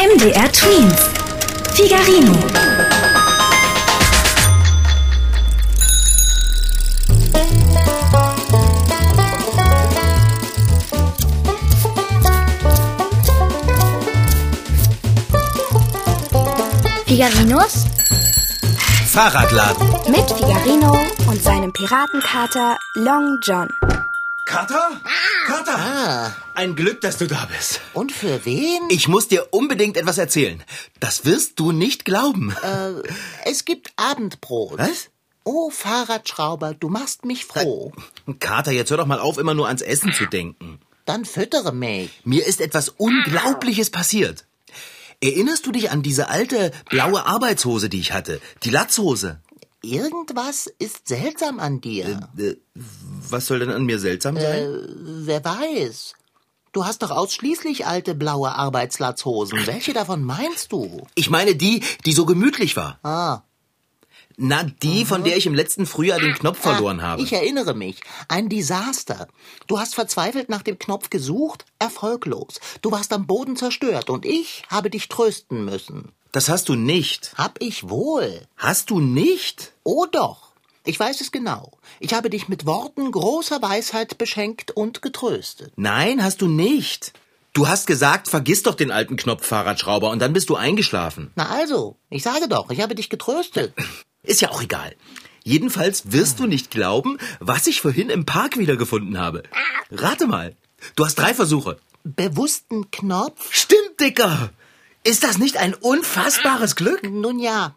MDR Twins. Figarino. Figarinos Fahrradladen. mit Figarino und seinem Piratenkater Long John. Kater? Kater! Ein Glück, dass du da bist. Und für wen? Ich muss dir unbedingt etwas erzählen. Das wirst du nicht glauben. Es gibt Abendbrot. Was? Oh, Fahrradschrauber, du machst mich froh. Kater, jetzt hör doch mal auf, immer nur ans Essen zu denken. Dann füttere mich. Mir ist etwas Unglaubliches passiert. Erinnerst du dich an diese alte blaue Arbeitshose, die ich hatte? Die Latzhose. Irgendwas ist seltsam an dir. Äh, was soll denn an mir seltsam sein? Wer weiß? Du hast doch ausschließlich alte blaue Arbeitslatzhosen. Welche davon meinst du? Ich meine die, die so gemütlich war. Ah, Na, die, von der ich im letzten Frühjahr den Knopf verloren habe. ich erinnere mich. Ein Desaster. Du hast verzweifelt nach dem Knopf gesucht, erfolglos. Du warst am Boden zerstört und ich habe dich trösten müssen. Das hast du nicht. Hab ich wohl. Hast du nicht? Oh doch. Ich weiß es genau. Ich habe dich mit Worten großer Weisheit beschenkt und getröstet. Nein, hast du nicht. Du hast gesagt, vergiss doch den alten Knopffahrradschrauber und dann bist du eingeschlafen. Na also, ich sage doch, ich habe dich getröstet. Ist ja auch egal. Jedenfalls wirst du nicht glauben, was ich vorhin im Park wiedergefunden habe. Rate mal. Du hast drei Versuche. Bewussten Knopf? Stimmt, Dicker. Ist das nicht ein unfassbares Glück? Nun ja,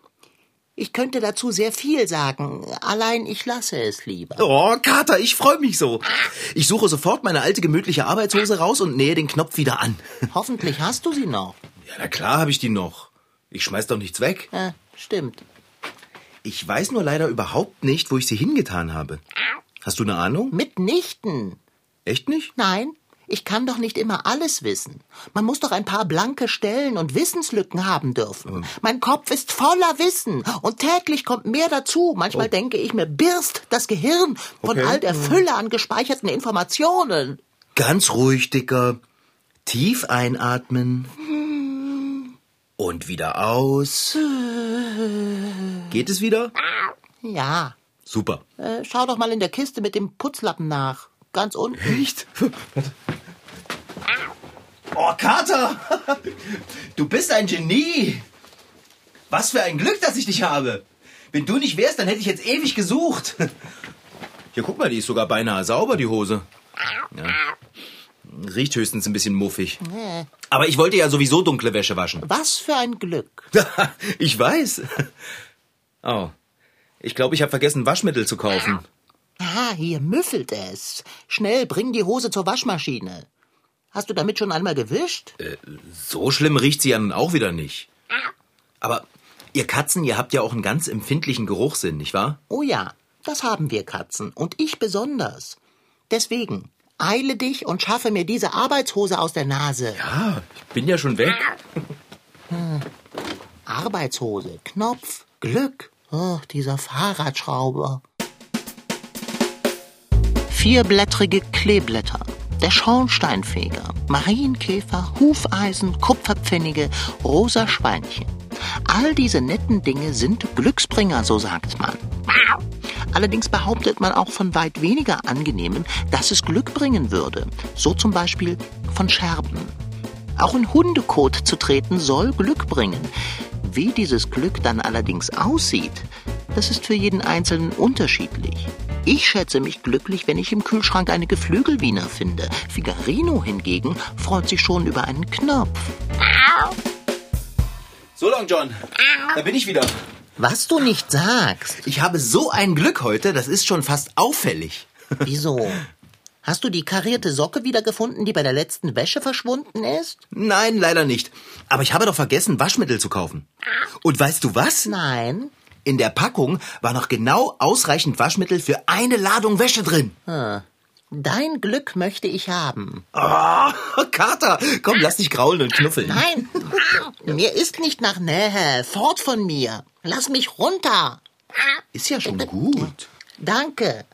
ich könnte dazu sehr viel sagen. Allein ich lasse es lieber. Oh, Kater, ich freue mich so. Ich suche sofort meine alte gemütliche Arbeitshose raus und nähe den Knopf wieder an. Hoffentlich hast du sie noch. Ja, na klar habe ich die noch. Ich schmeiß doch nichts weg. Äh, stimmt. Ich weiß nur leider überhaupt nicht, wo ich sie hingetan habe. Hast du eine Ahnung? Mitnichten. Echt nicht? Nein, ich kann doch nicht immer alles wissen. Man muss doch ein paar blanke Stellen und Wissenslücken haben dürfen. Mein Kopf ist voller Wissen und täglich kommt mehr dazu. Manchmal denke ich mir, birst das Gehirn von Okay. all der Fülle an gespeicherten Informationen. Ganz ruhig, Dicker. Tief einatmen. Und wieder aus. Geht es wieder? Ja, Super. äh, schau doch mal in der Kiste mit dem Putzlappen nach. Ganz unten. Echt? Oh, Kater! Du bist ein Genie! Was für ein Glück, dass ich dich habe! Wenn du nicht wärst, dann hätte ich jetzt ewig gesucht. Hier, guck mal, die ist sogar beinahe sauber, die Hose. Ja. Riecht höchstens ein bisschen muffig. Aber ich wollte ja sowieso dunkle Wäsche waschen. Was für ein Glück. ich weiß. Oh. Ich glaube, ich habe vergessen, Waschmittel zu kaufen. Ah, hier müffelt es. Schnell, bring die Hose zur Waschmaschine. Hast du damit schon einmal gewischt? So schlimm riecht sie ja nun auch wieder nicht. Aber ihr Katzen, ihr habt ja auch einen ganz empfindlichen Geruchssinn, nicht wahr? Oh ja, das haben wir Katzen. Und ich besonders. Deswegen, eile dich und schaffe mir diese Arbeitshose aus der Nase. Ah, ich bin ja schon weg. Arbeitshose, Knopf, Glück. Oh, dieser Fahrradschrauber. Vierblättrige Kleeblätter. Der Schornsteinfeger, Marienkäfer, Hufeisen, Kupferpfennige, rosa Schweinchen. All diese netten Dinge sind Glücksbringer, so sagt man. Allerdings behauptet man auch von weit weniger angenehmen, dass es Glück bringen würde. So zum Beispiel von Scherben. Auch in Hundekot zu treten soll Glück bringen. Wie dieses Glück dann allerdings aussieht, das ist für jeden Einzelnen unterschiedlich. Ich schätze mich glücklich, wenn ich im Kühlschrank eine Geflügelwiener finde. Figarino hingegen freut sich schon über einen Knopf. So long, John. Da bin ich wieder. Was du nicht sagst. Ich habe so ein Glück heute, das ist schon fast auffällig. Wieso? Hast du die karierte Socke wiedergefunden, die bei der letzten Wäsche verschwunden ist? Nein, leider nicht. Aber ich habe doch vergessen, Waschmittel zu kaufen. Und weißt du was? Nein. In der Packung war noch genau ausreichend Waschmittel für eine Ladung Wäsche drin. Dein Glück möchte ich haben. Oh, Kater, komm, lass dich kraulen und knuffeln. Nein, mir ist nicht nach Nähe. Fort von mir. Lass mich runter. Ist ja schon gut. Danke.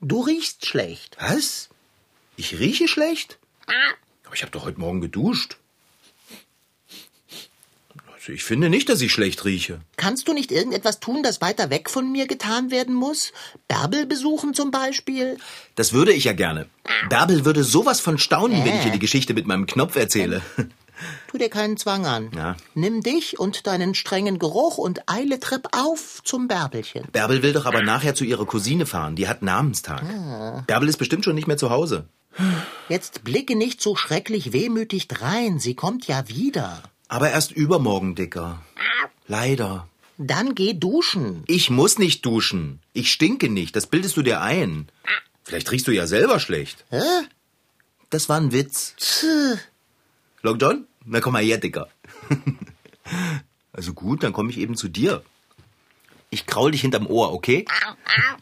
Du riechst schlecht. Was? Ich rieche schlecht? Aber ich habe doch heute Morgen geduscht. Ich finde nicht, dass ich schlecht rieche. Kannst du nicht irgendetwas tun, das weiter weg von mir getan werden muss? Bärbel besuchen zum Beispiel? Das würde ich ja gerne. Bärbel würde sowas von staunen, wenn ich ihr die Geschichte mit meinem Knopf erzähle. Tu dir keinen Zwang an. Ja. Nimm dich und deinen strengen Geruch und eile Trepp auf zum Bärbelchen. Bärbel will doch aber nachher zu ihrer Cousine fahren. Die hat Namenstag. Bärbel ist bestimmt schon nicht mehr zu Hause. Jetzt blicke nicht so schrecklich wehmütig drein. Sie kommt ja wieder. Aber erst übermorgen, Dicker. Leider. Dann geh duschen. Ich muss nicht duschen. Ich stinke nicht. Das bildest du dir ein. Vielleicht riechst du ja selber schlecht. Hä? Das war ein Witz. Tch. Long John? Na komm mal her, Dicker. Also gut, dann komme ich eben zu dir. Ich kraul dich hinterm Ohr, okay?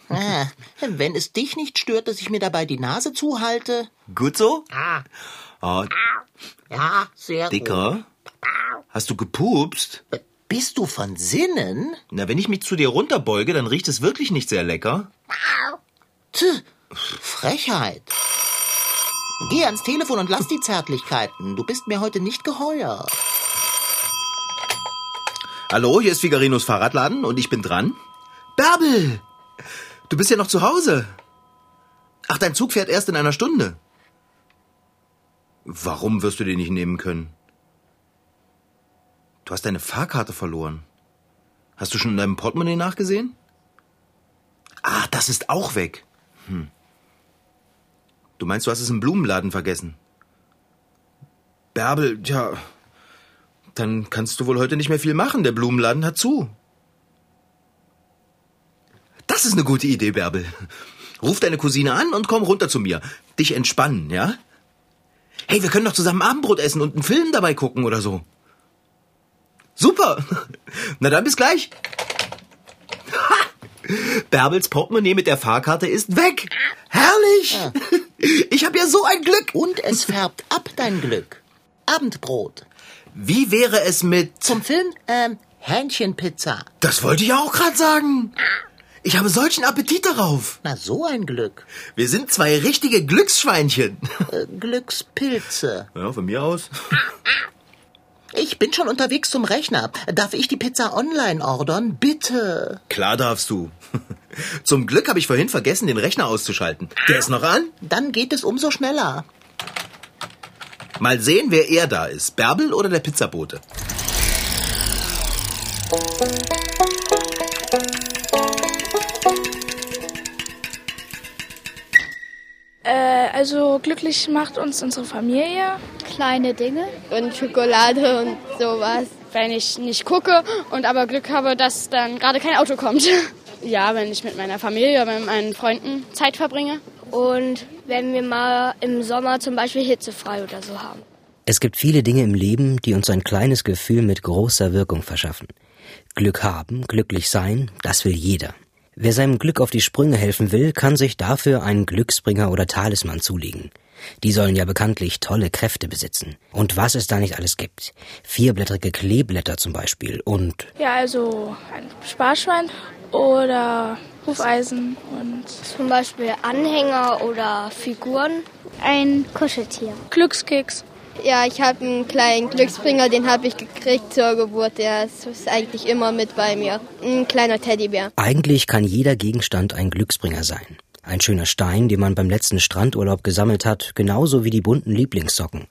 Ah, Wenn es dich nicht stört, dass ich mir dabei die Nase zuhalte. Gut so? Ah, Ah, ja, sehr Dicker? Hast du gepupst? gut. Bist du von Sinnen? Na, wenn ich mich zu dir runterbeuge, dann riecht es wirklich nicht sehr lecker. Tch, Frechheit. Geh ans Telefon und lass die Zärtlichkeiten. Du bist mir heute nicht geheuer. Hallo, hier ist Figarinos Fahrradladen und ich bin dran. Bärbel! Du bist ja noch zu Hause. Ach, dein Zug fährt erst in einer Stunde. Warum wirst du den nicht nehmen können? Du hast deine Fahrkarte verloren. Hast du schon in deinem Portemonnaie nachgesehen? Ah, das ist auch weg. Hm. Du meinst, du hast es im Blumenladen vergessen? Bärbel, tja, dann kannst du wohl heute nicht mehr viel machen. Der Blumenladen hat zu. Das ist eine gute Idee, Bärbel. Ruf deine Cousine an und komm runter zu mir. Dich entspannen, ja? Hey, wir können doch zusammen Abendbrot essen und einen Film dabei gucken oder so. Super. Na dann bis gleich. Ha! Bärbels Portemonnaie mit der Fahrkarte ist weg. Herrlich. Ich habe ja so ein Glück. Und es färbt ab dein Glück. Abendbrot. Wie wäre es mit... Zum Film, ähm, Hähnchenpizza. Das wollte ich auch gerade sagen. Ich habe solchen Appetit darauf. Na, so ein Glück. Wir sind zwei richtige Glücksschweinchen. Äh, Glückspilze. Ja, von mir aus. Ich bin schon unterwegs zum Rechner. Darf ich die Pizza online ordern? Bitte. Klar darfst du. Zum Glück habe ich vorhin vergessen, den Rechner auszuschalten. Der ist noch an. Dann geht es umso schneller. Mal sehen, wer er da ist. Bärbel oder der Pizzabote? Äh, also glücklich macht uns unsere Familie. Kleine Dinge und Schokolade und sowas. Wenn ich nicht gucke und aber Glück habe, dass dann gerade kein Auto kommt. Ja, wenn ich mit meiner Familie oder mit meinen Freunden Zeit verbringe. Und wenn wir mal im Sommer zum Beispiel hitzefrei oder so haben. Es gibt viele Dinge im Leben, die uns ein kleines Gefühl mit großer Wirkung verschaffen. Glück haben, glücklich sein, das will jeder. Wer seinem Glück auf die Sprünge helfen will, kann sich dafür einen Glücksbringer oder Talisman zulegen. Die sollen ja bekanntlich tolle Kräfte besitzen. Und was es da nicht alles gibt. Vierblättrige Kleeblätter zum Beispiel und Ja, also ein Sparschwein oder Hufeisen und Zum Beispiel Anhänger oder Figuren. Ein Kuscheltier. Glückskeks. Ja, ich habe einen kleinen Glücksbringer, den habe ich gekriegt zur Geburt. Der ist eigentlich immer mit bei mir. Ein kleiner Teddybär. Eigentlich kann jeder Gegenstand ein Glücksbringer sein. Ein schöner Stein, den man beim letzten Strandurlaub gesammelt hat, genauso wie die bunten Lieblingssocken.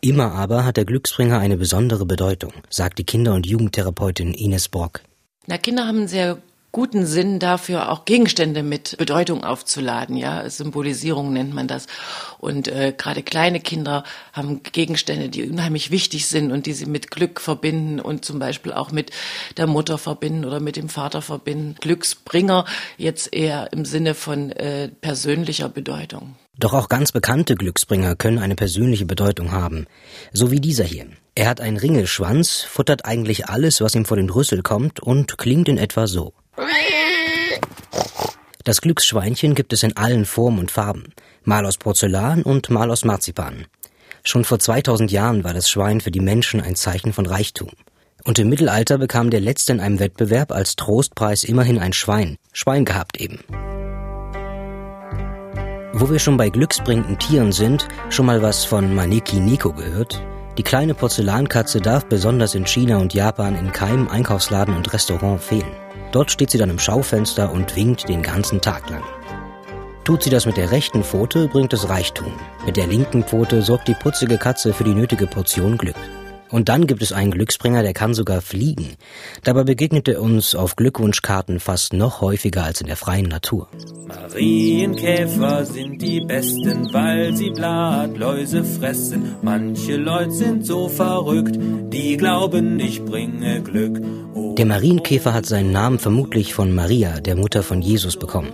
Immer aber hat der Glücksbringer eine besondere Bedeutung, sagt die Kinder- und Jugendtherapeutin Ines Brock. Na, Kinder haben sehr guten Sinn dafür, auch Gegenstände mit Bedeutung aufzuladen. Ja, Symbolisierung nennt man das. Und äh, gerade kleine Kinder haben Gegenstände, die unheimlich wichtig sind und die sie mit Glück verbinden und zum Beispiel auch mit der Mutter verbinden oder mit dem Vater verbinden. Glücksbringer jetzt eher im Sinne von äh, persönlicher Bedeutung. Doch auch ganz bekannte Glücksbringer können eine persönliche Bedeutung haben. So wie dieser hier. Er hat einen Ringelschwanz, futtert eigentlich alles, was ihm vor den Rüssel kommt und klingt in etwa so. Das Glücksschweinchen gibt es in allen Formen und Farben, mal aus Porzellan und mal aus Marzipan. Schon vor 2000 Jahren war das Schwein für die Menschen ein Zeichen von Reichtum. Und im Mittelalter bekam der Letzte in einem Wettbewerb als Trostpreis immerhin ein Schwein. Schwein gehabt eben. Wo wir schon bei glücksbringenden Tieren sind, schon mal was von Maneki Neko gehört? Die kleine Porzellankatze darf besonders in China und Japan in keinem Einkaufsladen und Restaurant fehlen. Dort steht sie dann im Schaufenster und winkt den ganzen Tag lang. Tut sie das mit der rechten Pfote, bringt es Reichtum. Mit der linken Pfote sorgt die putzige Katze für die nötige Portion Glück. Und dann gibt es einen Glücksbringer, der kann sogar fliegen. Dabei begegnet er uns auf Glückwunschkarten fast noch häufiger als in der freien Natur. Marienkäfer sind die besten, weil sie Blattläuse fressen. Manche Leute sind so verrückt, die glauben, ich bringe Glück. Oh, Der Marienkäfer hat seinen Namen vermutlich von Maria, der Mutter von Jesus, bekommen.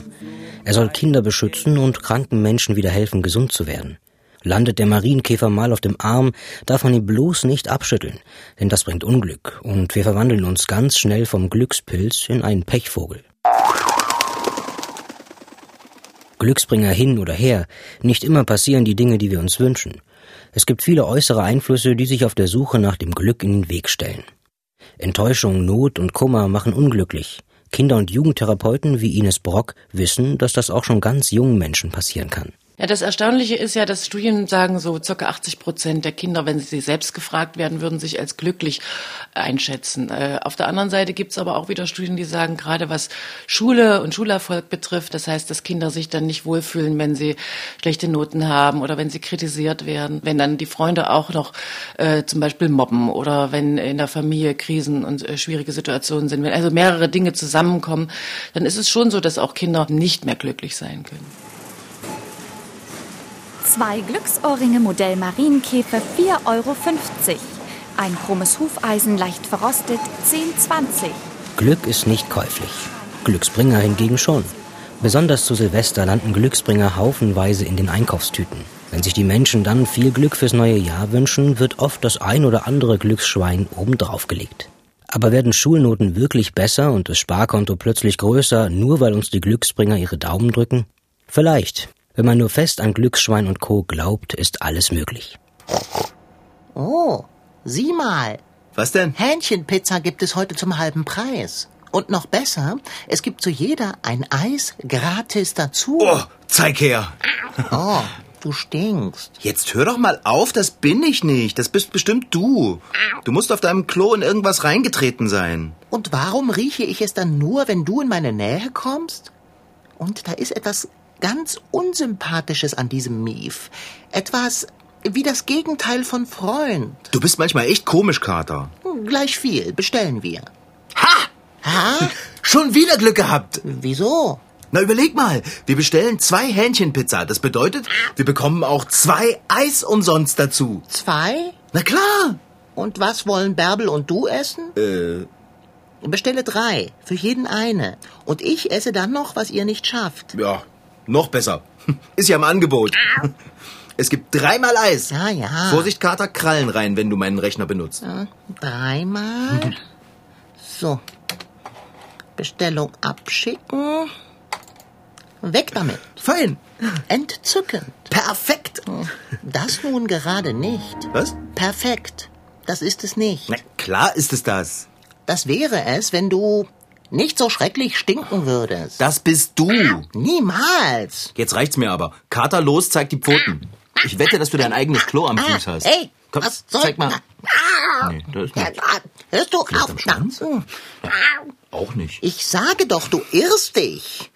Er soll Kinder beschützen und kranken Menschen wieder helfen, gesund zu werden. Landet der Marienkäfer mal auf dem Arm, darf man ihn bloß nicht abschütteln, denn das bringt Unglück und wir verwandeln uns ganz schnell vom Glückspilz in einen Pechvogel. Glücksbringer hin oder her, nicht immer passieren die Dinge, die wir uns wünschen. Es gibt viele äußere Einflüsse, die sich auf der Suche nach dem Glück in den Weg stellen. Enttäuschung, Not und Kummer machen unglücklich. Kinder- und Jugendtherapeuten wie Ines Brock wissen, dass das auch schon ganz jungen Menschen passieren kann. Ja, das Erstaunliche ist ja, dass Studien sagen, so circa 80 Prozent der Kinder, wenn sie selbst gefragt werden, würden sich als glücklich einschätzen. Äh, auf der anderen Seite gibt es aber auch wieder Studien, die sagen, gerade was Schule und Schulerfolg betrifft, das heißt, dass Kinder sich dann nicht wohlfühlen, wenn sie schlechte Noten haben oder wenn sie kritisiert werden, wenn dann die Freunde auch noch äh, zum Beispiel mobben oder wenn in der Familie Krisen und äh, schwierige Situationen sind, wenn also mehrere Dinge zusammenkommen, dann ist es schon so, dass auch Kinder nicht mehr glücklich sein können. Zwei Glücksohrringe Modell Marienkäfer 4,50 Euro. Ein chrommes Hufeisen leicht verrostet 10,20. Glück ist nicht käuflich. Glücksbringer hingegen schon. Besonders zu Silvester landen Glücksbringer haufenweise in den Einkaufstüten. Wenn sich die Menschen dann viel Glück fürs neue Jahr wünschen, wird oft das ein oder andere Glücksschwein obendrauf gelegt. Aber werden Schulnoten wirklich besser und das Sparkonto plötzlich größer, nur weil uns die Glücksbringer ihre Daumen drücken? Vielleicht. Wenn man nur fest an Glücksschwein und Co. glaubt, ist alles möglich. Oh, sieh mal. Was denn? Hähnchenpizza gibt es heute zum halben Preis. Und noch besser, es gibt zu jeder ein Eis gratis dazu. Oh, zeig her. Oh, du stinkst. Jetzt hör doch mal auf, das bin ich nicht. Das bist bestimmt du. Du musst auf deinem Klo in irgendwas reingetreten sein. Und warum rieche ich es dann nur, wenn du in meine Nähe kommst? Und da ist etwas ganz Unsympathisches an diesem Mief. Etwas wie das Gegenteil von Freund. Du bist manchmal echt komisch, Kater. Hm, Gleich viel, bestellen wir. Ha! Ha? Schon wieder Glück gehabt. Wieso? Na, überleg mal. Wir bestellen zwei Hähnchenpizza. Das bedeutet, wir bekommen auch zwei Eis umsonst dazu. Zwei? Na klar. Und was wollen Bärbel und du essen? Äh, Bestelle drei, für jeden eine. Und ich esse dann noch, was ihr nicht schafft. ja, noch besser. Ist ja im Angebot. Es gibt dreimal Eis. Ja, ja. Vorsicht, Kater, Krallen rein, wenn du meinen Rechner benutzt. Ja, Dreimal. So. Bestellung abschicken. Weg damit. Fein. Entzückend. Perfekt. Das nun gerade nicht. Was? Perfekt. Das ist es nicht. Na, klar ist es das. Das wäre es, wenn du nicht so schrecklich stinken würdest. Das bist du. Niemals. Jetzt reicht's mir aber. Kater, los, zeig die Pfoten. Ich wette, dass du dein eigenes Klo am Fuß hast. Hey, Komm, was soll... zeig mal. Nee, das ist ja, nicht. hörst du Vielleicht auf? am Schwanz? Na, Auch nicht. Ich sage doch, du irrst dich.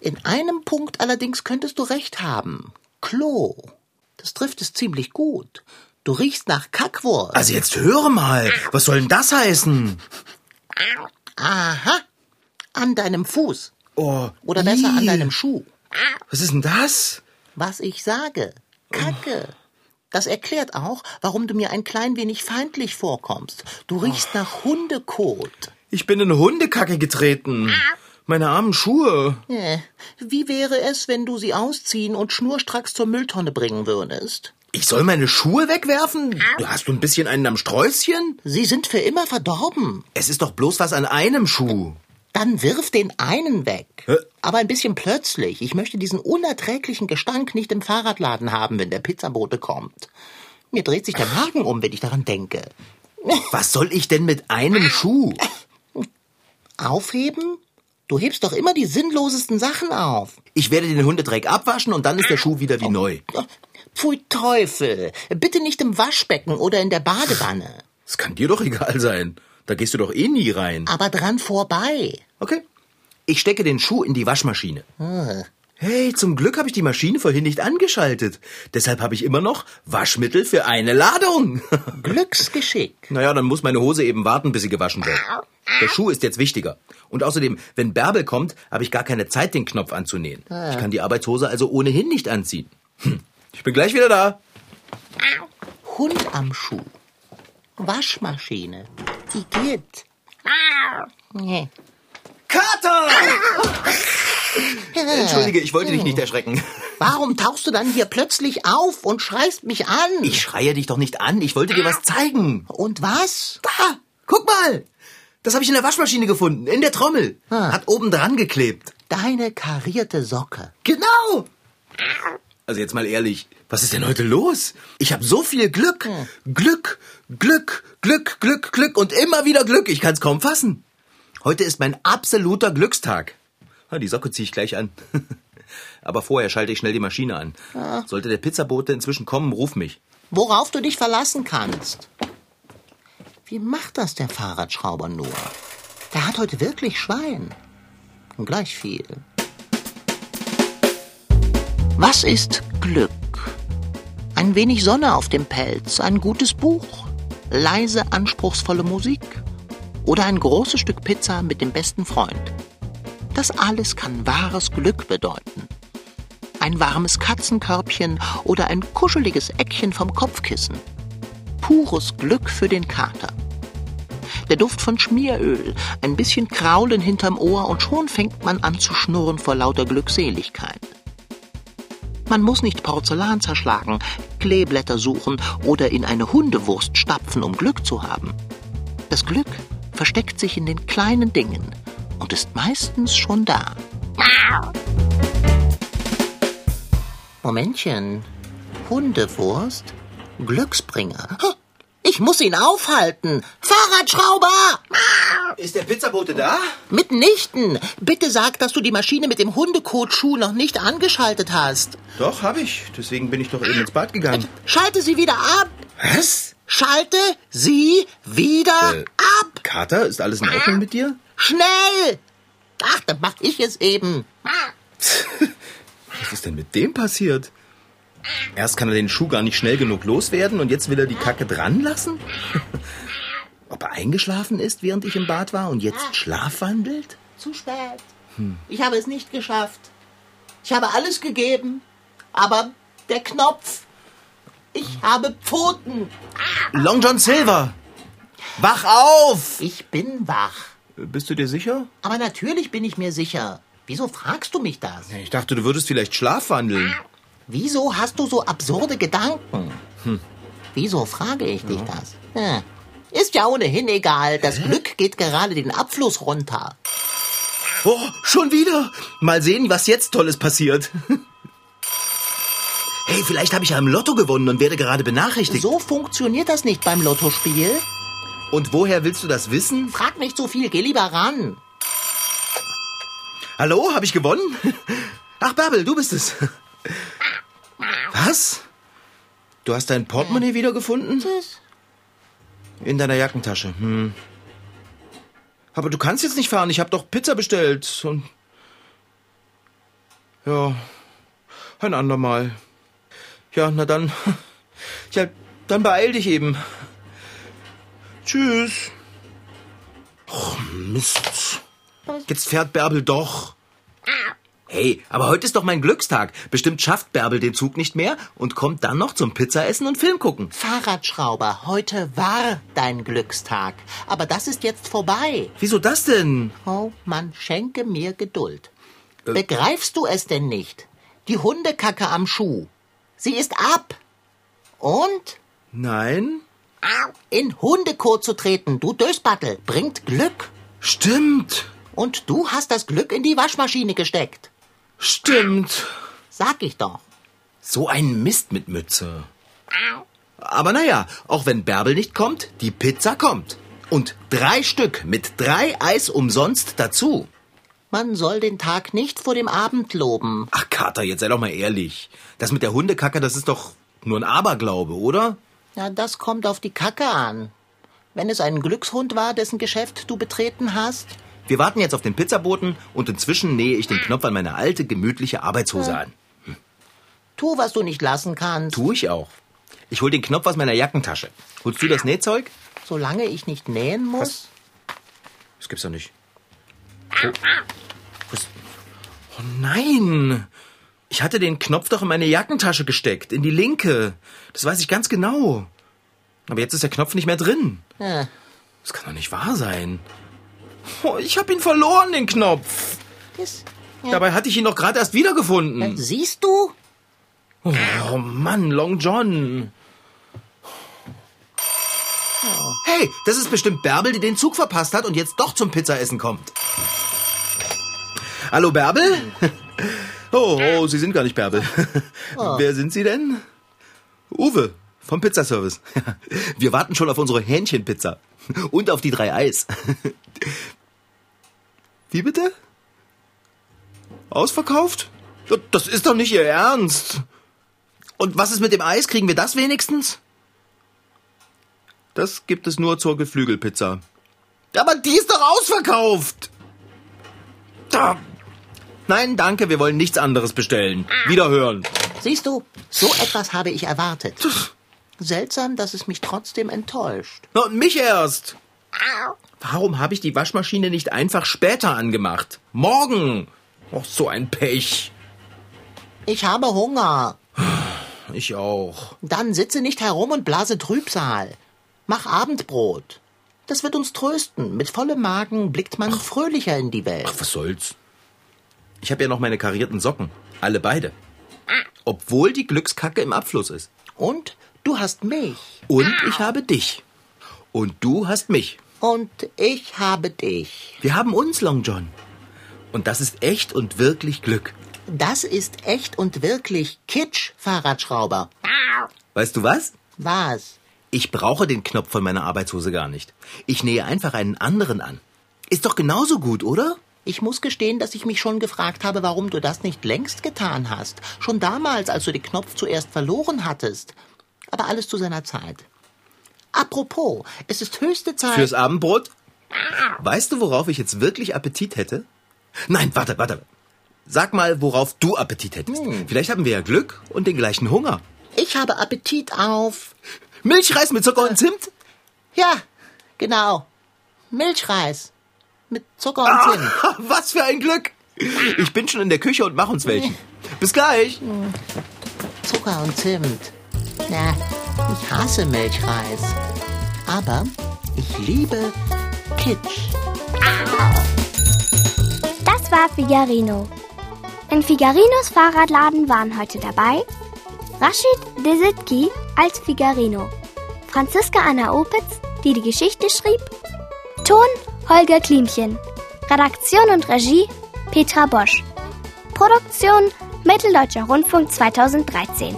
In einem Punkt allerdings könntest du recht haben. Klo. Das trifft es ziemlich gut. Du riechst nach Kackwurst. Also jetzt höre mal. Was soll denn das heißen? Aha. An deinem Fuß. Oh, Oder besser an deinem Schuh. Was ist denn das? Was ich sage. Kacke. Das erklärt auch, warum du mir ein klein wenig feindlich vorkommst. Du riechst nach Hundekot. Ich bin in Hundekacke getreten. Meine armen Schuhe. Äh, Wie wäre es, wenn du sie ausziehen und schnurstracks zur Mülltonne bringen würdest? Ich soll meine Schuhe wegwerfen? Du hast du ein bisschen einen am Sträußchen? Sie sind für immer verdorben. Es ist doch bloß was an einem Schuh. Dann wirf den einen weg. Hä? Aber ein bisschen plötzlich. Ich möchte diesen unerträglichen Gestank nicht im Fahrradladen haben, wenn der Pizzabote kommt. Mir dreht sich der Magen um, wenn ich daran denke. Was soll ich denn mit einem Schuh? Aufheben? Du hebst doch immer die sinnlosesten Sachen auf. Ich werde den Hundedreck abwaschen und dann ist der Schuh wieder wie neu. Pfui Teufel. Bitte nicht im Waschbecken oder in der Badewanne. Das kann dir doch egal sein. Da gehst du doch eh nie rein. Aber dran vorbei. Okay. Ich stecke den Schuh in die Waschmaschine. Ah. Hey, zum Glück habe ich die Maschine vorhin nicht angeschaltet. Deshalb habe ich immer noch Waschmittel für eine Ladung. Glücksgeschick. Naja, dann muss meine Hose eben warten, bis sie gewaschen wird. Der Schuh ist jetzt wichtiger. Und außerdem, wenn Bärbel kommt, habe ich gar keine Zeit, den Knopf anzunähen. Ah. Ich kann die Arbeitshose also ohnehin nicht anziehen. Hm. Ich bin gleich wieder da. Hund am Schuh. Waschmaschine. Igitt. Nee. Kater! Entschuldige, ich wollte dich nicht erschrecken. Warum tauchst du dann hier plötzlich auf und schreist mich an? Ich schreie dich doch nicht an. Ich wollte dir was zeigen. Und was? Da, guck mal. Das habe ich in der Waschmaschine gefunden, in der Trommel. Ah. Hat oben dran geklebt. Deine karierte Socke. Genau. Also jetzt mal ehrlich, was ist denn heute los? Ich habe so viel Glück. Glück, Glück, Glück, Glück, Glück und immer wieder Glück. Ich kann es kaum fassen. Heute ist mein absoluter Glückstag. Ah, Die Socke ziehe ich gleich an. Aber vorher schalte ich schnell die Maschine an. Sollte der Pizzabote inzwischen kommen, ruf mich. Worauf du dich verlassen kannst. Wie macht das der Fahrradschrauber nur? Der hat heute wirklich Schwein. Und gleich viel. Was ist Glück? Ein wenig Sonne auf dem Pelz, ein gutes Buch, leise anspruchsvolle Musik oder ein großes Stück Pizza mit dem besten Freund. Das alles kann wahres Glück bedeuten. Ein warmes Katzenkörbchen oder ein kuscheliges Eckchen vom Kopfkissen. Pures Glück für den Kater. Der Duft von Schmieröl, ein bisschen Kraulen hinterm Ohr und schon fängt man an zu schnurren vor lauter Glückseligkeit. Man muss nicht Porzellan zerschlagen, Kleeblätter suchen oder in eine Hundewurst stapfen, um Glück zu haben. Das Glück versteckt sich in den kleinen Dingen und ist meistens schon da. Momentchen. Hundewurst? Glücksbringer. Ich muss ihn aufhalten. Fahrradschrauber! Ist der Pizzabote da? Mitnichten. Bitte sag, dass du die Maschine mit dem Hundekotschuh noch nicht angeschaltet hast. Doch, habe ich. Deswegen bin ich doch eben ins Bad gegangen. Schalte sie wieder ab. Was? Schalte sie wieder Äh. ab. Kater, ist alles in Ordnung mit dir? Schnell! Ach, dann mach ich es eben. Was ist denn mit dem passiert? Erst kann er den Schuh gar nicht schnell genug loswerden und jetzt will er die Kacke dran lassen? Ob er eingeschlafen ist, während ich im Bad war und jetzt schlafwandelt? Zu spät. Ich habe es nicht geschafft. Ich habe alles gegeben. Aber der Knopf. Ich habe Pfoten. Long John Silver! Wach auf! Ich bin wach. Bist du dir sicher? Aber natürlich bin ich mir sicher. Wieso fragst du mich das? Ich dachte, du würdest vielleicht schlafwandeln. Wieso hast du so absurde Gedanken? Wieso frage ich dich das? Hm. Ist ja ohnehin egal. Das Glück geht gerade den Abfluss runter. Oh, schon wieder! Mal sehen, was jetzt Tolles passiert. Hey, vielleicht habe ich ja im Lotto gewonnen und werde gerade benachrichtigt. So funktioniert das nicht beim Lottospiel. Und woher willst du das wissen? Frag nicht so viel, geh lieber ran. Hallo, habe ich gewonnen? Ach, Bärbel, du bist es. Was? Du hast dein Portemonnaie wiedergefunden? In deiner Jackentasche. Hm. Aber du kannst jetzt nicht fahren. Ich habe doch Pizza bestellt. Und ja, ein andermal. Ja, na dann. Ja, dann beeil dich eben. Tschüss. Oh, Mist. Jetzt fährt Bärbel doch. Hey, aber heute ist doch mein Glückstag. Bestimmt schafft Bärbel den Zug nicht mehr und kommt dann noch zum Pizzaessen und Film gucken. Fahrradschrauber, heute war dein Glückstag. Aber das ist jetzt vorbei. Wieso das denn? Oh Mann, schenke mir Geduld. Begreifst du es denn nicht? Die Hundekacke am Schuh. Sie ist ab. Und? Nein? In Hundekot zu treten, du Dösbattel, bringt Glück. Stimmt. Und du hast das Glück in die Waschmaschine gesteckt. Stimmt. Sag ich doch. So ein Mist mit Mütze. Aber naja, auch wenn Bärbel nicht kommt, die Pizza kommt. Und drei Stück mit drei Eis umsonst dazu. Man soll den Tag nicht vor dem Abend loben. Ach, Kater, jetzt sei doch mal ehrlich. Das mit der Hundekacke, das ist doch nur ein Aberglaube, oder? Ja, das kommt auf die Kacke an. Wenn es ein Glückshund war, dessen Geschäft du betreten hast? Wir warten jetzt auf den Pizzaboten und inzwischen nähe ich den Knopf an meine alte, gemütliche Arbeitshose an. Tu, was du nicht lassen kannst. Tu ich auch. Ich hol den Knopf aus meiner Jackentasche. Holst du das Nähzeug? Solange ich nicht nähen muss. Das gibt's doch nicht. Oh. Was? oh nein! Ich hatte den Knopf doch in meine Jackentasche gesteckt, in die linke. Das weiß ich ganz genau. Aber jetzt ist der Knopf nicht mehr drin. Ja. Das kann doch nicht wahr sein. Oh, ich habe ihn verloren, den Knopf. Das, ja. Dabei hatte ich ihn doch gerade erst wiedergefunden. Äh, Siehst du? Oh, oh Mann, Long John. Hey, das ist bestimmt Bärbel, die den Zug verpasst hat und jetzt doch zum Pizzaessen kommt. Hallo Bärbel? Oh, oh, Sie sind gar nicht Bärbel. Oh. Wer sind Sie denn? Uwe vom Pizzaservice. Wir warten schon auf unsere Hähnchenpizza und auf die drei Eis. Wie bitte? Ausverkauft? Das ist doch nicht Ihr Ernst. Und was ist mit dem Eis? Kriegen wir das wenigstens? Das gibt es nur zur Geflügelpizza. Aber die ist doch ausverkauft! Da. Nein, danke, wir wollen nichts anderes bestellen. Wiederhören. Siehst du, so etwas habe ich erwartet. Seltsam, dass es mich trotzdem enttäuscht. Na, und mich erst. Warum habe ich die Waschmaschine nicht einfach später angemacht? Morgen. Och, so ein Pech. Ich habe Hunger. Ich auch. Dann sitze nicht herum und blase Trübsal. Mach Abendbrot. Das wird uns trösten. Mit vollem Magen blickt man fröhlicher in die Welt. Ach, was soll's? Ich habe ja noch meine karierten Socken. Alle beide. Obwohl die Glückskacke im Abfluss ist. Und du hast mich. Und ich habe dich. Und du hast mich. Und ich habe dich. Wir haben uns, Long John. Und das ist echt und wirklich Glück. Das ist echt und wirklich Kitsch, Fahrradschrauber. Weißt du was? Was? Ich brauche den Knopf von meiner Arbeitshose gar nicht. Ich nähe einfach einen anderen an. Ist doch genauso gut, oder? Ich muss gestehen, dass ich mich schon gefragt habe, warum du das nicht längst getan hast. Schon damals, als du den Knopf zuerst verloren hattest. Aber alles zu seiner Zeit. Apropos, es ist höchste Zeit. Fürs Abendbrot? Weißt du, worauf ich jetzt wirklich Appetit hätte? Nein, warte, warte. Sag mal, worauf du Appetit hättest. Vielleicht haben wir ja Glück und den gleichen Hunger. Ich habe Appetit auf. Milchreis mit Zucker und Zimt? Ja, genau. Milchreis. Mit Zucker und Zimt. Ah, was für ein Glück! Ich bin schon in der Küche und mach uns welchen. Bis gleich. Zucker und Zimt. Na, ich hasse Milchreis. Aber ich liebe Kitsch. Das war Figarino. In Figarinos Fahrradladen waren heute dabei Rashid Desitki als Figarino, Franziska Anna Opitz, die die Geschichte schrieb, Ton Holger Klimchen, Redaktion und Regie Petra Bosch, Produktion Mitteldeutscher Rundfunk 2013.